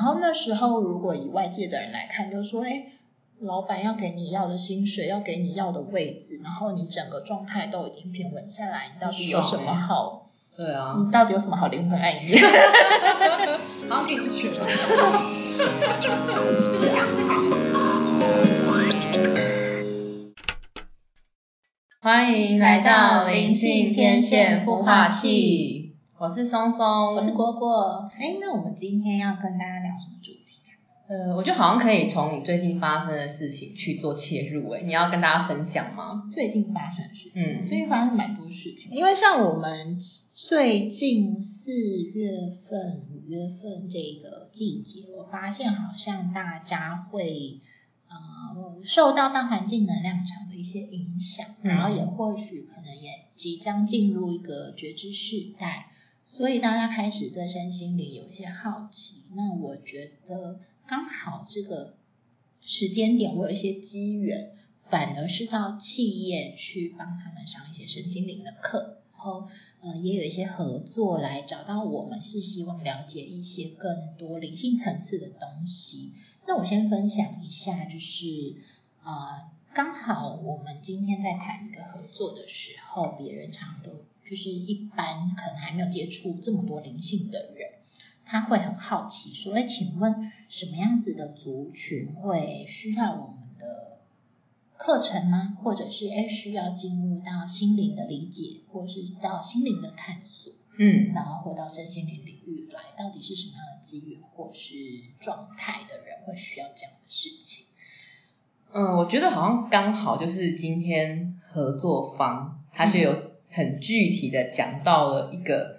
然后那时候如果以外界的人来看，就说，哎，老板要给你要的薪水，要给你要的位置，然后你整个状态都已经平稳下来，你到底有什么好？对啊，你到底有什么好灵魂暗夜？好给你选，就是感这感觉是很世欢迎来到灵性天线孵化器，我是松松，我是果果。哎，那我们今天要跟大家聊什么主题啊？呃，我觉得好像可以从你最近发生的事情去做切入。哎，你要跟大家分享吗？最近发生的事情，嗯，最近发生蛮多事情，因为像我们。最近四月份、五月份这个季节，我发现好像大家会呃受到大环境能量场的一些影响，然后也或许可能也即将进入一个觉知世代，所以大家开始对身心灵有一些好奇。那我觉得刚好这个时间点，我有一些机缘，反而是到企业去帮他们上一些身心灵的课。然后，呃，也有一些合作来找到我们，是希望了解一些更多灵性层次的东西。那我先分享一下，就是呃，刚好我们今天在谈一个合作的时候，别人常都就是一般可能还没有接触这么多灵性的人，他会很好奇说，哎，请问什么样子的族群会需要我们的？课程吗？或者是哎需要进入到心灵的理解，或是到心灵的探索，嗯，然后或到身心灵领域来，到底是什么样的机遇或是状态的人会需要这样的事情？嗯，我觉得好像刚好就是今天合作方他就有很具体的讲到了一个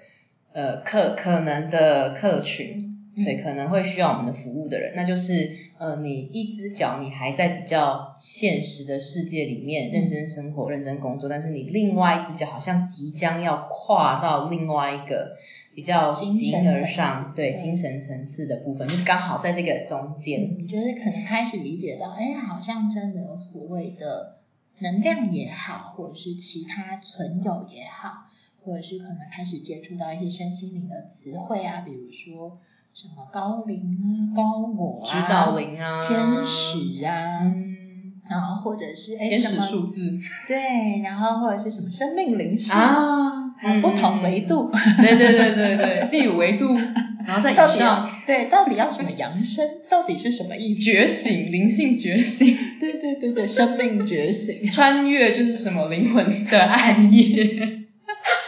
呃客可能的客群。对，可能会需要我们的服务的人，那就是，呃，你一只脚你还在比较现实的世界里面认真生活、认真工作，但是你另外一只脚好像即将要跨到另外一个比较形而上，对精神层次的部分，就是刚好在这个中间。你觉得可能开始理解到，哎，好像真的有所谓的能量也好，或者是其他存有也好，或者是可能开始接触到一些身心灵的词汇啊，比如说。什么高龄啊、高我啊、指导灵啊、天使啊，嗯，然后或者是哎什么数字，对，然后或者是什么生命灵数啊，不同维度，对对对对对，第五维度，然后在以上，对，到底要什么扬声？到底是什么意思？觉醒，灵性觉醒，对对对对，生命觉醒，穿越就是什么灵魂的暗夜。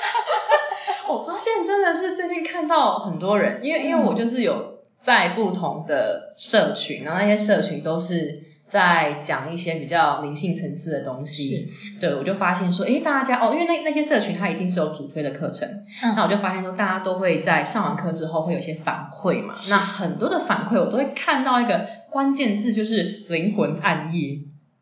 我发现真的是最近看到很多人，因为因为我就是有在不同的社群，然后那些社群都是在讲一些比较灵性层次的东西，对我就发现说，诶，大家哦，因为那那些社群它一定是有主推的课程，那我就发现说，大家都会在上完课之后会有些反馈嘛，那很多的反馈我都会看到一个关键字就是灵魂暗夜，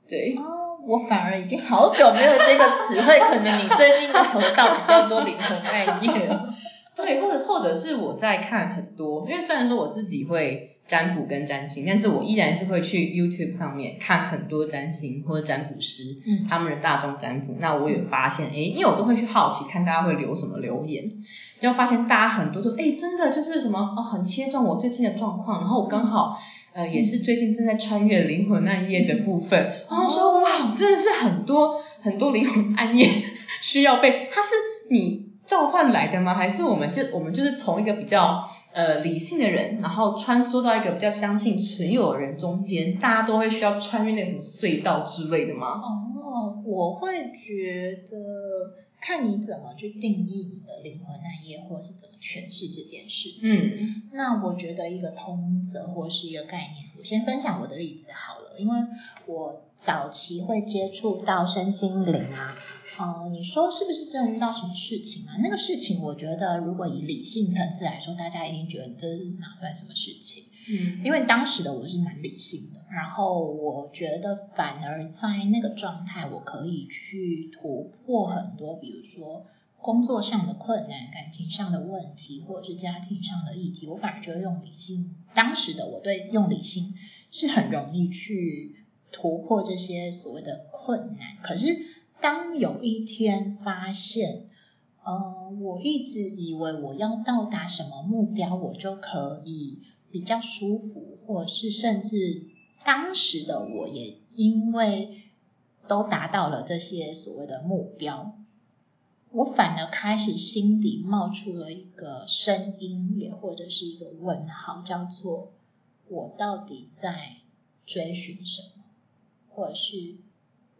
对。哦我反而已经好久没有这个词汇，可能你最近都得到比较多灵魂暗夜。对，或者或者是我在看很多，因为虽然说我自己会占卜跟占星，但是我依然是会去 YouTube 上面看很多占星或者占卜师嗯他们的大众占卜。那我有发现，哎，因为我都会去好奇看大家会留什么留言，就发现大家很多都哎真的就是什么哦很切中我最近的状况，然后我刚好。呃，也是最近正在穿越灵魂暗夜的部分，然后说哇，真的是很多很多灵魂暗夜 需要被，它是你召唤来的吗？还是我们就我们就是从一个比较呃理性的人，然后穿梭到一个比较相信存有的人中间，大家都会需要穿越那个什么隧道之类的吗？哦，我会觉得。看你怎么去定义你的灵魂那页，或者是怎么诠释这件事情。嗯，那我觉得一个通则或是一个概念，我先分享我的例子好了，因为我早期会接触到身心灵啊。呃，你说是不是真的遇到什么事情啊？那个事情，我觉得如果以理性层次来说，大家一定觉得这是哪算什么事情？嗯，因为当时的我是蛮理性的，然后我觉得反而在那个状态，我可以去突破很多，比如说工作上的困难、感情上的问题，或者是家庭上的议题，我反而觉得用理性，当时的我对用理性是很容易去突破这些所谓的困难。可是当有一天发现，呃，我一直以为我要到达什么目标，我就可以。比较舒服，或是甚至当时的我也因为都达到了这些所谓的目标，我反而开始心底冒出了一个声音，也或者是一个问号，叫做我到底在追寻什么，或者是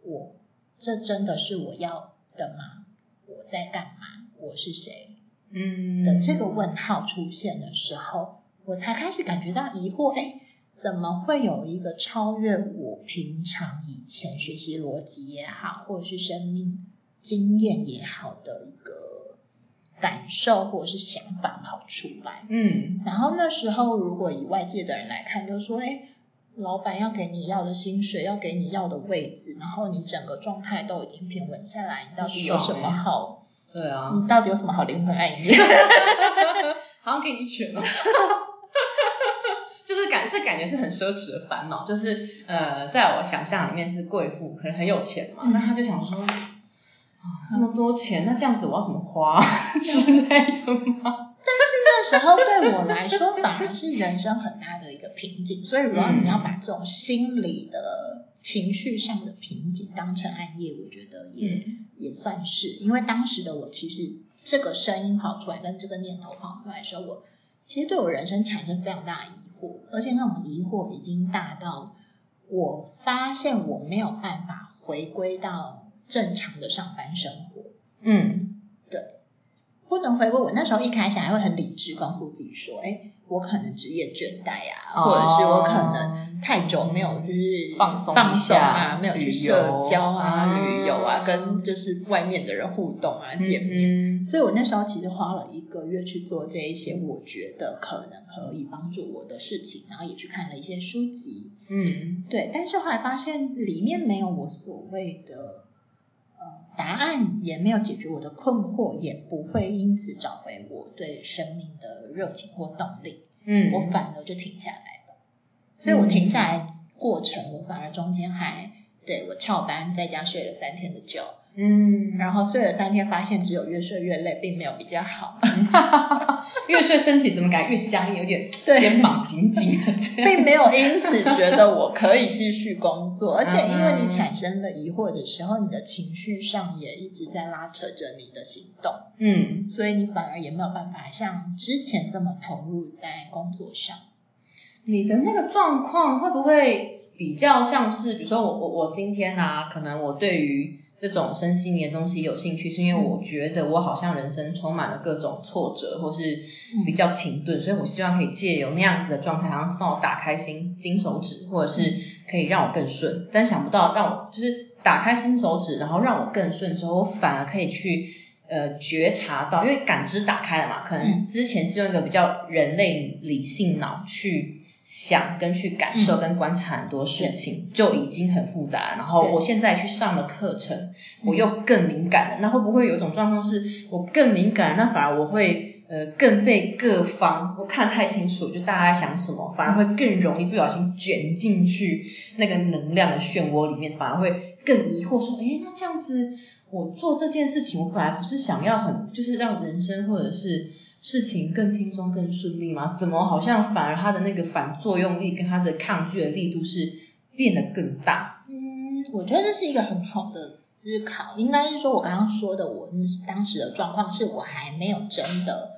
我这真的是我要的吗？我在干嘛？我是谁？嗯的这个问号出现的时候，我才开始感觉到疑惑，哎，怎么会有一个超越我平常以前学习逻辑也好，或者是生命经验也好的一个感受或者是想法跑出来？嗯，然后那时候如果以外界的人来看，就说，哎，老板要给你要的薪水，要给你要的位置，然后你整个状态都已经平稳下来，你到底有什么好？对啊，你到底有什么好灵魂暗夜？好像给你一拳哦，就是感这感觉是很奢侈的烦恼，就是呃，在我想象里面是贵妇，可能很有钱嘛，那他就想说啊这么多钱，那这样子我要怎么花 之类的吗？时候对我来说，反而是人生很大的一个瓶颈。所以，如果你要把这种心理的情绪上的瓶颈当成暗夜，我觉得也、也算是。因为当时的我，其实这个声音跑出来，跟这个念头跑出来的时候，我其实对我人生产生非常大的疑惑，而且那种疑惑已经大到我发现我没有办法回归到正常的上班生活。嗯，不能回归。我那时候一开始还会很理智告诉自己说，哎，我可能职业倦怠啊，哦。或者是我可能太久没有就是放松放松啊，没有去社交啊、啊。旅游啊，跟就是外面的人互动啊、见面。嗯所以我那时候其实花了一个月去做这一些我觉得可能可以帮助我的事情，然后也去看了一些书籍，嗯。对，但是后来发现里面没有我所谓的呃答案，也没有解决我的困惑，也不会因此找回我对生命的热情或动力，嗯，我反而就停下来了。所以我停下来过程，我反而中间还对我翘班在家睡了三天的觉，嗯，然后睡了三天，发现只有越睡越累，并没有比较好。越睡身体怎么感觉越僵硬，有点 肩膀紧紧的。并没有因此觉得我可以继续工作，而且因为你嗯产生了疑惑的时候，你的情绪上也一直在拉扯着你的行动，嗯，所以你反而也没有办法像之前这么投入在工作上。你的那个状况会不会比较像是，比如说我我我今天啊，可能我对于这种身心灵的东西有兴趣，是因为我觉得我好像人生充满了各种挫折，或是比较停顿，所以我希望可以借由那样子的状态，好像是帮我打开心金手指，或者是可以让我更顺。但想不到让我就是打开新手指，然后让我更顺之后，我反而可以去呃觉察到，因为感知打开了嘛，可能之前是用一个比较人类理性脑去想跟去感受跟观察很多事情，就已经很复杂了。然后我现在去上了课程，我又更敏感了。那会不会有一种状况是我更敏感，那反而我会呃更被各方我看太清楚，就大家在想什么，反而会更容易不小心卷进去那个能量的漩涡里面，反而会更疑惑说，诶，那这样子我做这件事情，我本来不是想要很就是让人生或者是事情更轻松更顺利吗？怎么好像反而它的那个反作用力跟它的抗拒的力度是变得更大？嗯，我觉得这是一个很好的思考，应该是说我刚刚说的，我当时的状况是我还没有真的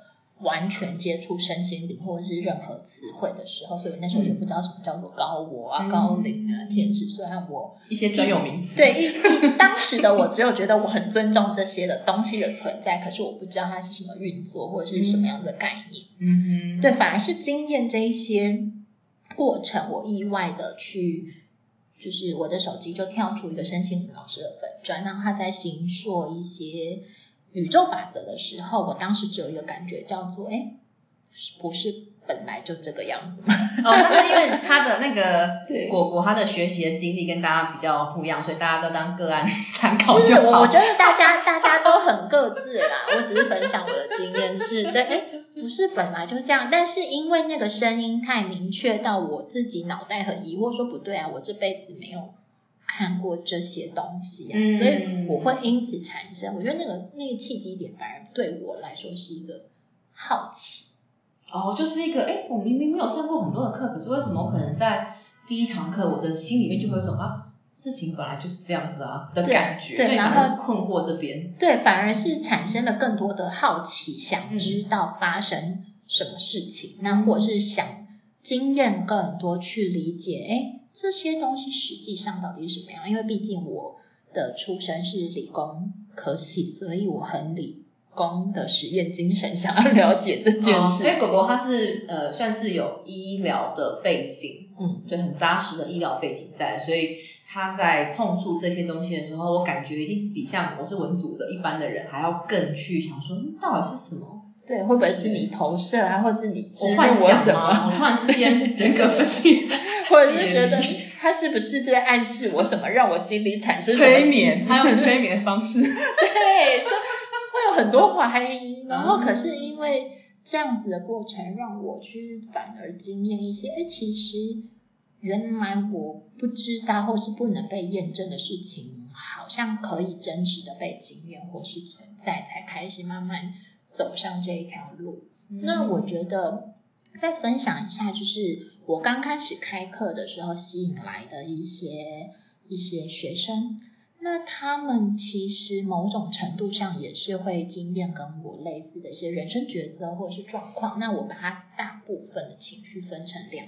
完全接触身心灵或者是任何词汇的时候，所以那时候也不知道什么叫做高我啊、嗯高龄啊、天使。虽然我一些专有名词，对一一当时的我只有觉得我很尊重这些的东西的存在，可是我不知道它是什么运作或者是什么样的概念。嗯哼，对，反而是经验这一些过程，我意外的去，就是我的手机就跳出一个身心灵老师的粉砖，然后他在行说一些宇宙法则的时候，我当时只有一个感觉叫做，哎，不是本来就这个样子吗？哦，那是因为他的那个 对果果他的学习的经历跟大家比较不一样，所以大家都当个案参考就是好。我我觉得大家大家都很各自啦，我只是分享我的经验是，对，哎，不是本来就是这样，但是因为那个声音太明确到我自己脑袋很疑惑，说不对啊，我这辈子没有看过这些东西啊，嗯。所以我会因此产生，我觉得那个那个契机点反而对我来说是一个好奇，哦，就是一个，哎，我明明没有上过很多的课，可是为什么可能在第一堂课，我的心里面就会有种啊，事情本来就是这样子啊的感觉，对，然后困惑这边，对，反而是产生了更多的好奇，想知道发生什么事情，那或是想经验更多去理解，哎，这些东西实际上到底是什么样？因为毕竟我的出身是理工科系，所以我很理。工的实验精神，想要了解这件事。因为狗狗它是呃算是有医疗的背景，嗯，对很扎实的医疗背景在，所以它在碰触这些东西的时候，我感觉一定是比像我是文组的一般的人还要更去想说，到底是什么？对，会不会是你投射啊，或是你我幻想什么？我突然之间人格分裂，或者是觉得他是不是在暗示我什么，让我心里产生 催眠？他用催眠方式，对，就。会有很多怀疑，然后可是因为这样子的过程，让我去反而经验一些，哎，其实原来我不知道或是不能被验证的事情，好像可以真实的被经验或是存在，才开始慢慢走上这一条路。那我觉得再分享一下，就是我刚开始开课的时候吸引来的一些一些学生。那他们其实某种程度上也是会经验跟我类似的一些人生抉择或者是状况。那我把它大部分的情绪分成两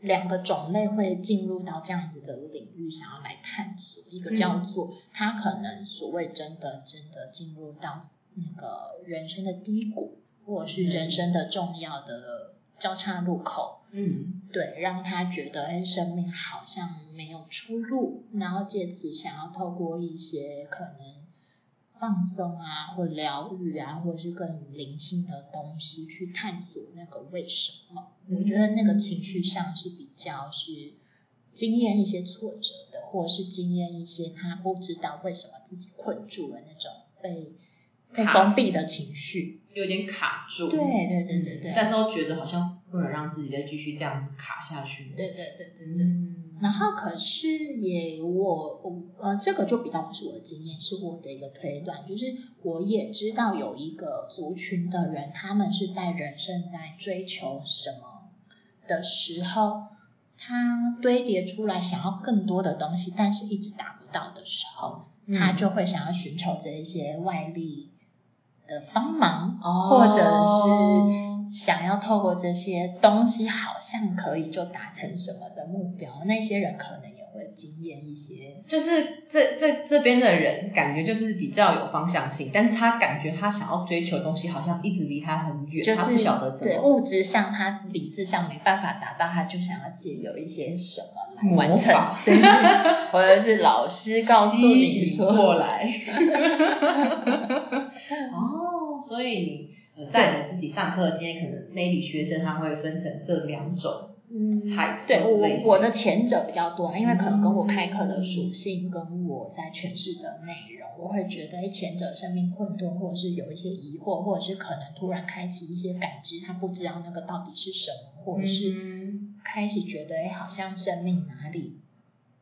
两个种类，会进入到这样子的领域，想要来探索。一个叫做他可能所谓真的真的进入到那个人生的低谷，或者是人生的重要的交叉路口。嗯，对，让他觉得哎，生命好像没有出路，然后借此想要透过一些可能放松啊，或疗愈啊，或者是更灵性的东西去探索那个为什么。我觉得那个情绪上是比较是经验一些挫折的，或者是经验一些他不知道为什么自己困住了那种被被封闭的情绪，有点卡住。对对对对对，但是又觉得好像。不能让自己再继续这样子卡下去。对对对对对。然后可是也我我呃这个就比较不是我的经验，是我的一个推断，就是我也知道有一个族群的人，他们是在人生在追求什么的时候，他堆叠出来想要更多的东西，但是一直达不到的时候，他就会想要寻求这一些外力的帮忙，或者是。想要透过这些东西，好像可以就达成什么的目标，那些人可能也会经验一些。就是这这这边的人，感觉就是比较有方向性，但是他感觉他想要追求的东西，好像一直离他很远，他不晓得怎么。对物质上，他理智上没办法达到，他就想要借由一些什么来完成，或者是老师告诉你说过来。哦，所以你呃。在你自己上课的经验，可能媒体学生他会分成这两种，嗯，菜对我我的前者比较多，因为可能跟我开课的属性跟我在诠释的内容，我会觉得，哎，前者生命困顿，或者是有一些疑惑，或者是可能突然开启一些感知，他不知道那个到底是什么，或者是开始觉得，哎，好像生命哪里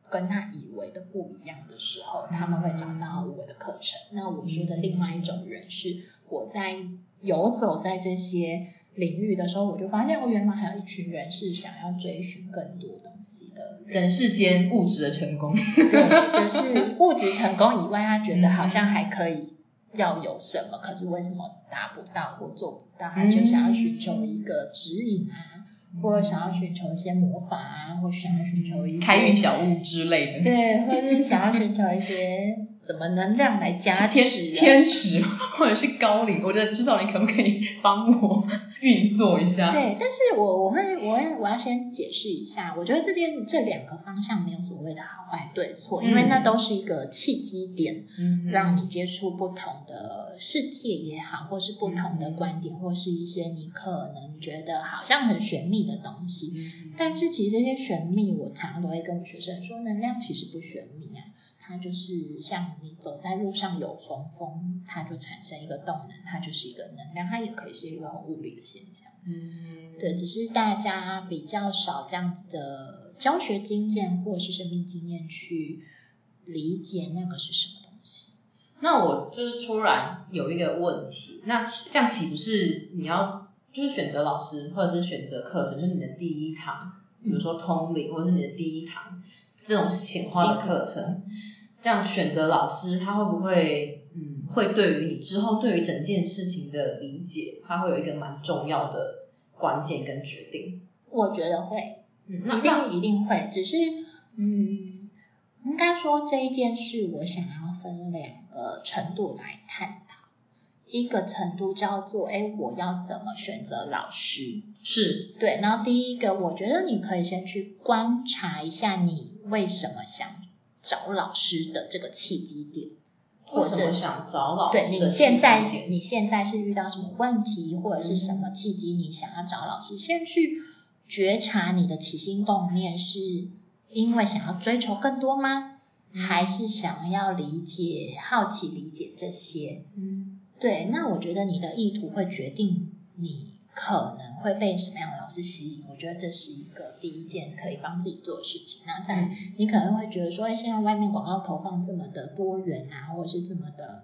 跟他以为的不一样的时候，他们会找到我的课程。那我说的另外一种人是我在。游走在这些领域的时候，我就发现，我原来还有一群人是想要追寻更多东西的，人世间物质的成功，对，就是物质成功以外，他觉得好像还可以要有什么，可是为什么达不到或做不到，他就想要寻求一个指引啊。或者想要寻求一些魔法啊，或想要寻求一些开运小物之类的，对，或者是想要寻求一些怎么能量来加持，天使或者是高龄，我就知道你可不可以帮我运作一下。对，但是我我会我会我要先解释一下，我觉得这件这两个方向没有所谓的好坏对错，因为那都是一个契机点，嗯，让你接触不同的世界也好，或是不同的观点，或是一些你可能觉得好像很玄秘。的东西，但是其实这些玄秘，我常常都会跟我学生说，能量其实不玄秘啊，它就是像你走在路上有风，风它就产生一个动能，它就是一个能量，它也可以是一个很物理的现象。嗯，对，只是大家比较少这样子的教学经验或者是生命经验去理解那个是什么东西。那我就是突然有一个问题，那这样岂不是你要？就是选择老师或者是选择课程，就是你的第一堂，比如说通灵或者是你的第一堂这种显化的课程，这样选择老师，他会不会嗯会对于你之后对于整件事情的理解，他会有一个蛮重要的关键跟决定？我觉得会，嗯，一定一定会，只是嗯，应该说这一件事，我想要分两个程度来探讨。一个程度叫做，哎，我要怎么选择老师？是对。然后第一个，我觉得你可以先去观察一下，你为什么想找老师的这个契机点。或者想找老师？对你现在你现在是遇到什么问题，或者是什么契机，你想要找老师？先去觉察你的起心动念，是因为想要追求更多吗？还是想要理解、好奇理解这些？嗯。对，那我觉得你的意图会决定你可能会被什么样的老师吸引。我觉得这是一个第一件可以帮自己做的事情。那在你可能会觉得说，哎，现在外面广告投放这么的多元啊，或者是这么的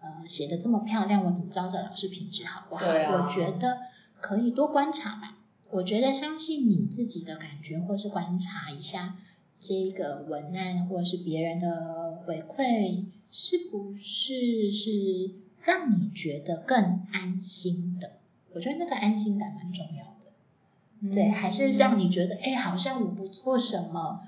呃写的这么漂亮，我怎么知道这老师品质好不好？我觉得可以多观察吧。我觉得相信你自己的感觉，或是观察一下这个文案或者是别人的回馈，是不是是。让你觉得更安心的，我觉得那个安心感蛮重要的。对，还是让你觉得，哎，好像我不做什么，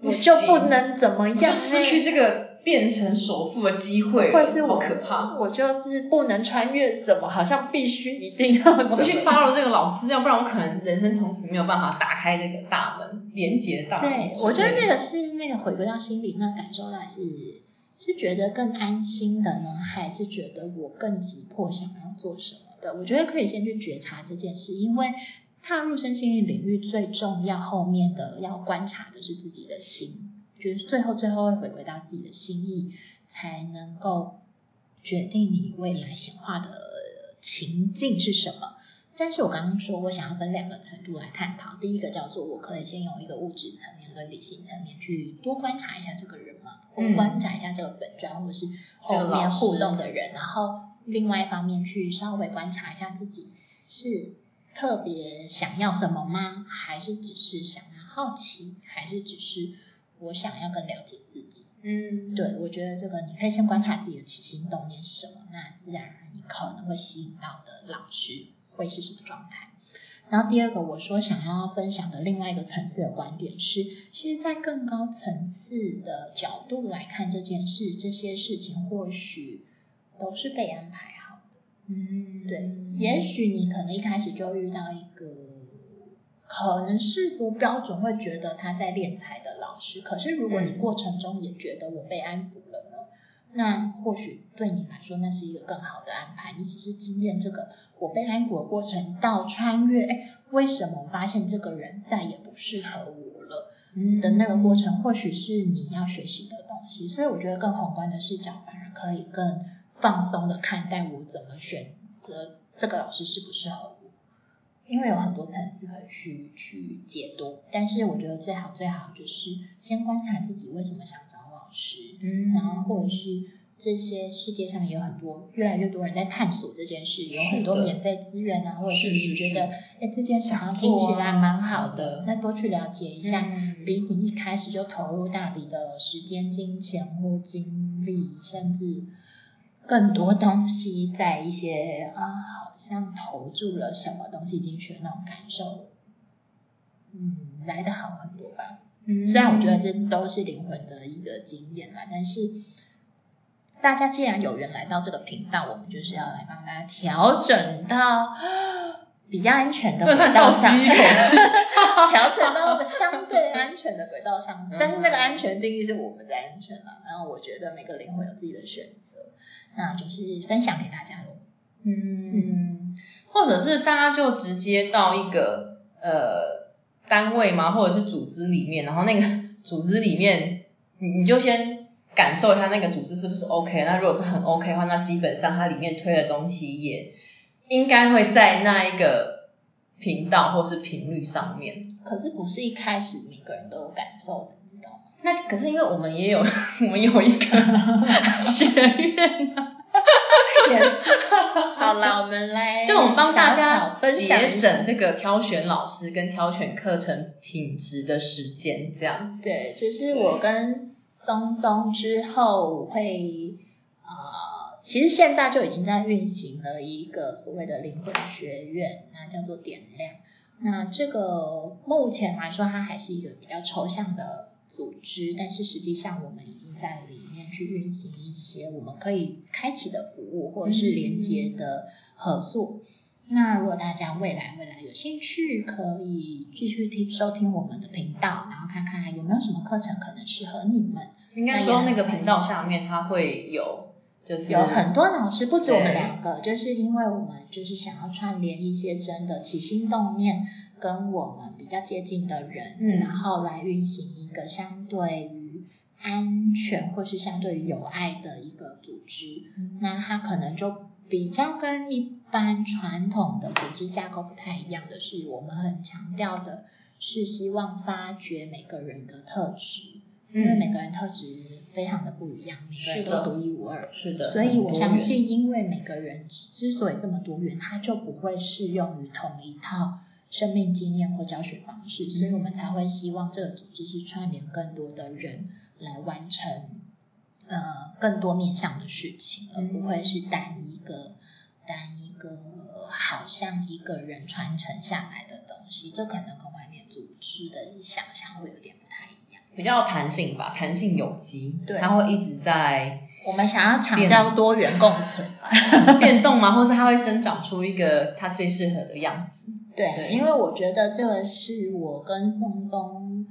我就不能怎么样，就失去这个变成首富的机会，或是我可怕。我就是不能穿越什么，好像必须一定要，我必须 follow 这个老师，要不然我可能人生从此没有办法打开这个大门，连接大门。对，我觉得那个是那个回归到心里，那感受到是。是觉得更安心的呢，还是觉得我更急迫想要做什么的？我觉得可以先去觉察这件事，因为踏入身心灵领域最重要，后面的要观察的是自己的心，就是最后最后会回归到自己的心意，才能够决定你未来显化的情境是什么。但是我刚刚说，我想要分两个程度来探讨。第一个叫做，我可以先用一个物质层面跟理性层面去多观察一下这个人嘛，或观察一下这个本专或者是后面互动的人。然后另外一方面去稍微观察一下自己是特别想要什么吗？还是只是想要好奇？还是只是我想要更了解自己？嗯，对，我觉得这个你可以先观察自己的起心动念是什么，那自然而然你可能会吸引到的老师。会是什么状态？然后第二个，我说想要分享的另外一个层次的观点是，其实，在更高层次的角度来看这件事，这些事情或许都是被安排好的。嗯，对，也许你可能一开始就遇到一个可能世俗标准会觉得他在敛财的老师，可是如果你过程中也觉得我被安抚了呢？那或许对你来说，那是一个更好的安排。你只是经验这个。我被安抚的过程到穿越，哎，为什么我发现这个人再也不适合我了？的那个过程，或许是你要学习的东西。所以我觉得更宏观的视角，反而可以更放松的看待我怎么选择这个老师适不适合我，因为有很多层次可以去去解读。但是我觉得最好最好就是先观察自己为什么想找老师，嗯，然后或者是。这些世界上也有很多越来越多人在探索这件事，有很多免费资源啊，或者是你觉得哎这件事好像听起来蛮好的，那多去了解一下，比你一开始就投入大笔的时间、金钱或精力，甚至更多东西在一些啊好像投注了什么东西进去的那种感受，嗯，来的好很多吧。嗯，虽然我觉得这都是灵魂的一个经验啦，但是。大家既然有缘来到这个频道，我们就是要来帮大家调整到比较安全的轨道上，调整到一个相对安全的轨道上。但是那个安全定义是我们的安全了。然后我觉得每个灵魂有自己的选择，那就是分享给大家喽。嗯，或者是大家就直接到一个呃单位嘛，或者是组织里面，然后那个 组织里面，你你就先。感受一下那个组织是不是 OK？那如果是很 OK 的话，那基本上它里面推的东西也应该会在那一个频道或是频率上面。可是不是一开始每个人都有感受的，你知道吗？那可是因为我们也有 我们有一个 学院啊，也是。好了，我们来就我们帮大家分享节省这个挑选老师跟挑选课程品质的时间，这样子。对，就是我跟松松之后会呃，其实现在就已经在运行了一个所谓的灵魂学院，那叫做点亮。那这个目前来说，它还是一个比较抽象的组织，但是实际上我们已经在里面去运行一些我们可以开启的服务或者是连接的合作。那如果大家未来未来有兴趣，可以继续听收听我们的频道，然后看看有没有什么课程可能适合你们。应该说那个频道下面它会有，就是有很多老师，不止我们两个，就是因为我们就是想要串联一些真的起心动念跟我们比较接近的人，嗯，然后来运行一个相对于安全或是相对于有爱的一个组织。那它可能就比较跟一般传统的组织架构不太一样的是，我们很强调的是希望发掘每个人的特质，因为每个人特质非常的不一样，每个人都独一无二，是的。所以我相信，因为每个人之所以这么多元，他就不会适用于同一套生命经验或教学方式，所以我们才会希望这个组织是串联更多的人来完成呃更多面向的事情，而不会是单一个。单一个好像一个人传承下来的东西，这可能跟外面组织的想象会有点不太一样。比较弹性吧，弹性有机，对，它会一直在。我们想要强调多元共存，变动嘛？或是它会生长出一个它最适合的样子？对，因为我觉得这个是我跟松松。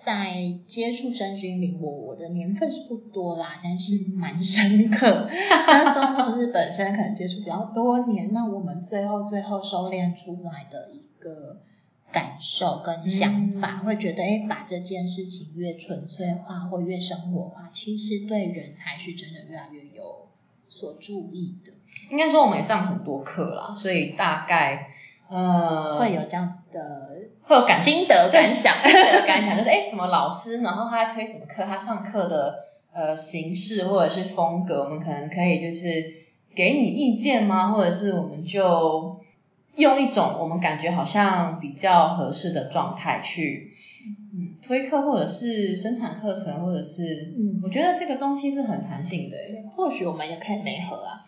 在接触身心灵，我我的年份是不多啦，但是蛮深刻。但松松是本身可能接触比较多年，那我们最后最后收敛出来的一个感受跟想法，会觉得，哎，把这件事情越纯粹化或越生活化，其实对人才是真的越来越有所注意的。应该说，我们也上很多课啦，所以大概。呃，会有这样子的，会有感心得感想，心得感想就是哎，什么老师，然后他推什么课，他上课的呃形式或者是风格，我们可能可以就是给你意见吗？或者是我们就用一种我们感觉好像比较合适的状态去嗯推课，或者是生产课程，或者是嗯，我觉得这个东西是很弹性的，或许我们也可以媒合啊。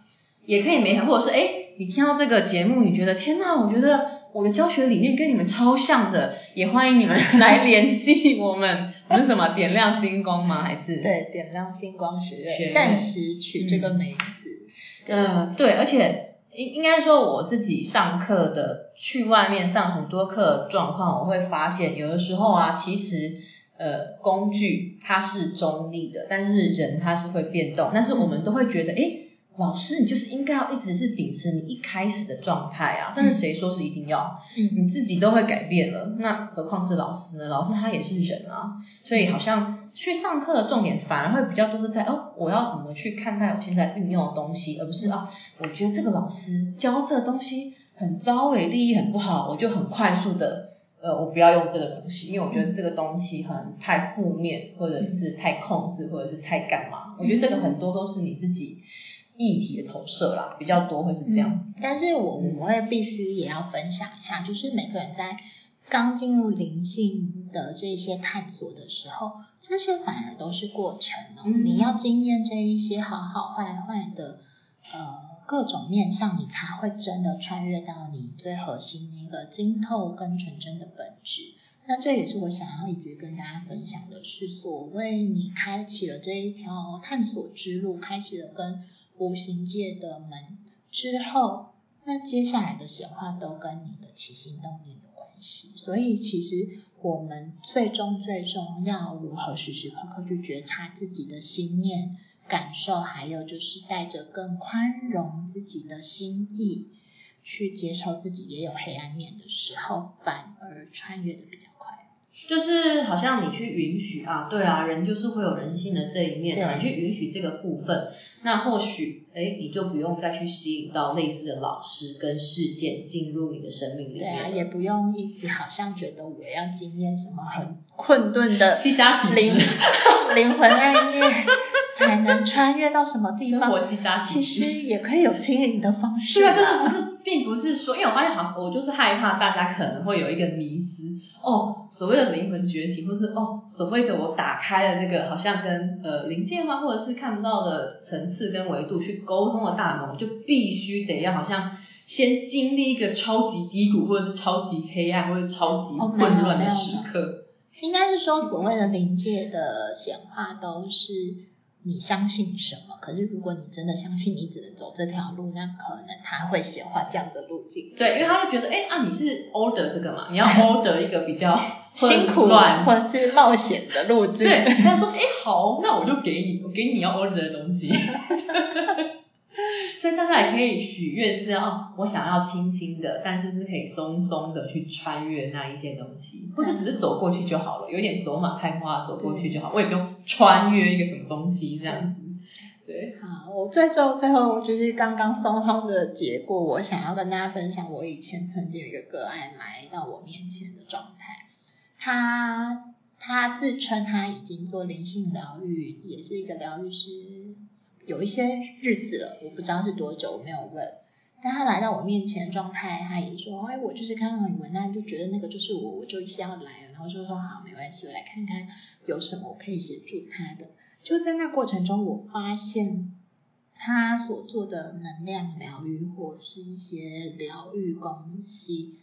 也可以没或者是哎，你听到这个节目，你觉得天呐，我觉得我的教学理念跟你们超像的，也欢迎你们来联系我们。我们怎么点亮星光吗？还是对，点亮星光学院，暂时取这个名字。呃，对，而且应应该说我自己上课的，去外面上很多课状况，我会发现有的时候啊，其实呃工具它是中立的，但是人它是会变动，但是我们都会觉得哎。老师，你就是应该要一直是秉持你一开始的状态啊！但是谁说是一定要？嗯，你自己都会改变了，那何况是老师呢？老师他也是人啊，所以好像去上课的重点反而会比较多是在哦，我要怎么去看待我现在运用的东西，而不是啊，我觉得这个老师教这个东西很糟诶，利益很不好，我就很快速的呃，我不要用这个东西，因为我觉得这个东西很太负面，或者是太控制，或者是太干嘛？我觉得这个很多都是你自己。议题的投射啦，比较多会是这样子。但是我我会必须也要分享一下，就是每个人在刚进入灵性的这些探索的时候，这些反而都是过程哦。你要经验这一些好好坏坏的呃各种面向，你才会真的穿越到你最核心那个精透跟纯真的本质。那这也是我想要一直跟大家分享的，是所谓你开启了这一条探索之路，开启了跟无形界的门之后，那接下来的显化都跟你的起心动念有所以其实我们最终最终要如何时时刻刻去觉察自己的心念感受，还有就是带着更宽容自己的心意去接受自己也有黑暗面的时候，反而穿越的比较。就是好像你去允许啊，对啊，人就是会有人性的这一面啊，你去允许这个部分，那或许哎，你就不用再去吸引到类似的老师跟事件进入你的生命里面。对啊，也不用一直好像觉得我要经验什么很困顿的七家灵 灵魂暗夜，才能穿越到什么地方？其实也可以有轻盈的方式。对啊，就是不是，并不是说，因为我发现好像我就是害怕大家可能会有一个迷思哦，所谓的灵魂觉醒，或是哦，所谓的我打开了这个好像跟呃灵界吗，或者是看不到的层次跟维度去沟通的大门，我就必须得要好像先经历一个超级低谷，或者是超级黑暗，或者超级混乱的时刻。应该是说，所谓的灵界的显化都是你相信什么。可是如果你真的相信你只能走这条路，那可能他会显化这样的路径。对，因为他会觉得，哎啊，你是 order 这个嘛，你要 order 一个比较辛苦或者是冒险的路径。对，他说，哎好，那我就给你，我给你要 order 的东西。所以大家也可以许愿是哦，我想要轻轻的，但是是可以松松的去穿越那一些东西，不是只是走过去就好了，有点走马看花走过去就好，我也不用穿越一个什么东西这样子。对，好，我最后最后就是刚刚松松的结果，我想要跟大家分享我以前曾经有一个个案来到我面前的状态，他他自称他已经做灵性疗愈，也是一个疗愈师。有一些日子了，我不知道是多久，我没有问。但他来到我面前状态，他也说：“哎，我就是看到你文案，就觉得那个就是我，我就一下要来了。”然后就说：“好，没关系，我来看看有什么我可以协助他的。”就在那过程中，我发现他所做的能量疗愈或是一些疗愈东西，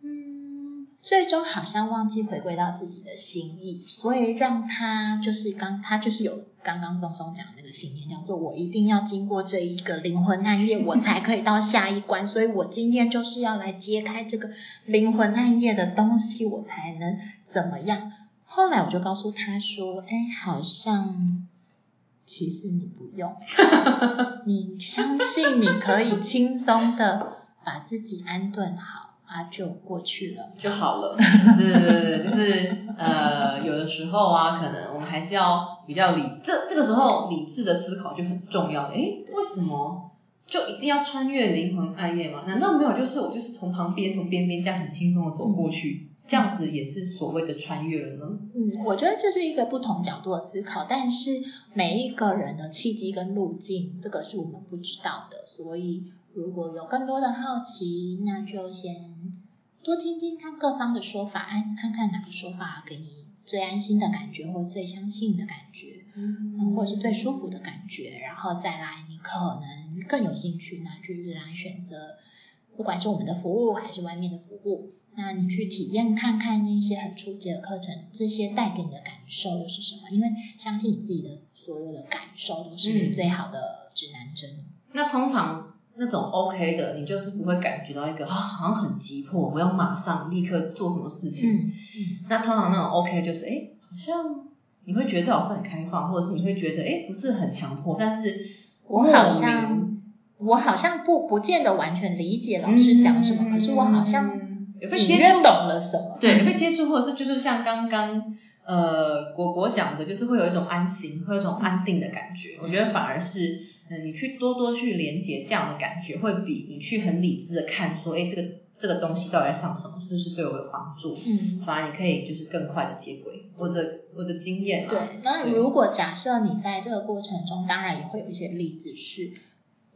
嗯，最终好像忘记回归到自己的心意，所以让他就是刚他就是有。刚刚松松讲那个信念，叫做我一定要经过这一个灵魂暗夜，我才可以到下一关。所以我今天就是要来揭开这个灵魂暗夜的东西，我才能怎么样？后来我就告诉他说：“哎，好像其实你不用，你相信你可以轻松的把自己安顿好。”啊，就过去了，就好了。对对对对，就是呃，有的时候啊，可能我们还是要比较理，这这个时候理智的思考就很重要。诶，为什么就一定要穿越灵魂暗夜吗？难道没有？就是我就是从旁边从边边这样很轻松的走过去，这样子也是所谓的穿越了呢？嗯，我觉得这是一个不同角度的思考，但是每一个人的契机跟路径，这个是我们不知道的，所以。如果有更多的好奇，那就先多听听看各方的说法，哎，看看哪个说法给你最安心的感觉，或最相信的感觉，嗯，或是最舒服的感觉，然后再来，你可能更有兴趣，那就是来选择，不管是我们的服务还是外面的服务，那你去体验看看那些很初级的课程，这些带给你的感受又是什么？因为相信你自己的所有的感受都是你最好的指南针。那通常。那种 OK 的，你就是不会感觉到一个啊，好像很急迫，我要马上立刻做什么事情。嗯嗯。那通常那种 OK 就是，哎，好像你会觉得这老师很开放，或者是你会觉得，哎，不是很强迫，但是我好像我好像不不见得完全理解老师讲什么，可是我好像隐约懂了什么。对，有被接触，或者是就是像刚刚呃果果讲的，就是会有一种安心，会有一种安定的感觉。我觉得反而是。嗯，你去多多去连接这样的感觉，会比你去很理智的看说，哎，这个这个东西到底在上什么，是不是对我有帮助？嗯，反而你可以就是更快的接轨。我的我的经验。对，那如果假设你在这个过程中，当然也会有一些例子是，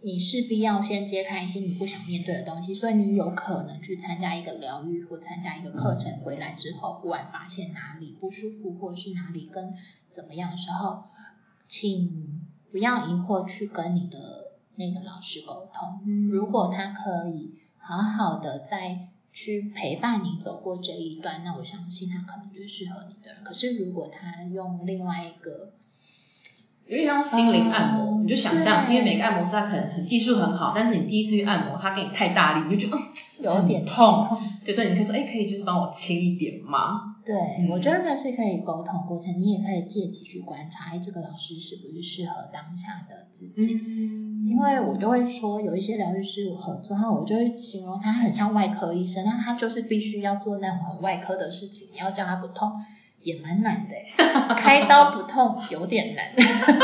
你势必要先揭开一些你不想面对的东西，所以你有可能去参加一个疗愈或参加一个课程，回来之后忽然发现哪里不舒服，或者是哪里跟怎么样的时候，请。不要疑惑去跟你的那个老师沟通，如果他可以好好的再去陪伴你走过这一段，那我相信他可能就适合你的人。可是如果他用另外一个，有点像心灵按摩，你就想象，因为每个按摩师他可能很技术很好，但是你第一次去按摩，他给你太大力，你就觉得有点痛。对所以你可以说，哎，可以就是帮我轻一点吗？对，我觉得那是可以沟通过程，你也可以借此去观察，哎，这个老师是不是适合当下的自己？嗯，因为我就会说，有一些疗愈师我合作，然后我就会形容他很像外科医生，那他就是必须要做那种很外科的事情，你要叫他不痛也蛮难的，开刀不痛有点难，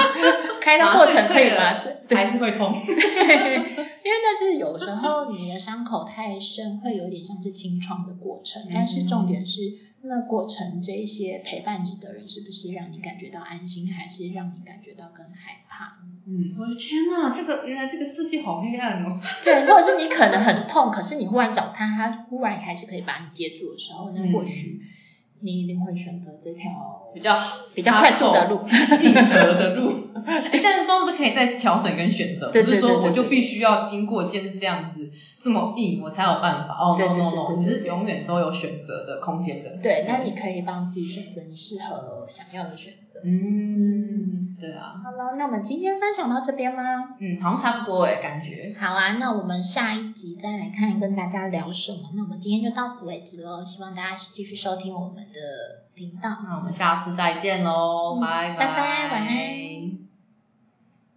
开刀过程可以麻醉，还是会痛，因为那是有时候你的伤口太深，会有点像是清创的过程，但是重点是。那过程这些陪伴你的人是不是让你感觉到安心，还是让你感觉到更害怕？嗯，我的天哪，这个原来这个世界好黑暗哦。对，或者是你可能很痛，可是你忽然找他，他忽然还是可以把你接住的时候，那或许。你一定会选择这条比较比较快速的路，硬核的路。哎，但是都是可以再调整跟选择，不是说我就必须要经过先这样子这么硬，我才有办法。哦，no no no，你是永远都有选择的空间的。对，那你可以帮自己选择你适合想要的选择。嗯，对啊。好了，那我们今天分享到这边吗？嗯，好像差不多哎，感觉。好啊，那我们下一集再来看跟大家聊什么。那我们今天就到此为止喽，希望大家继续收听我们的频道。那我们下次再见喽，拜拜，晚安。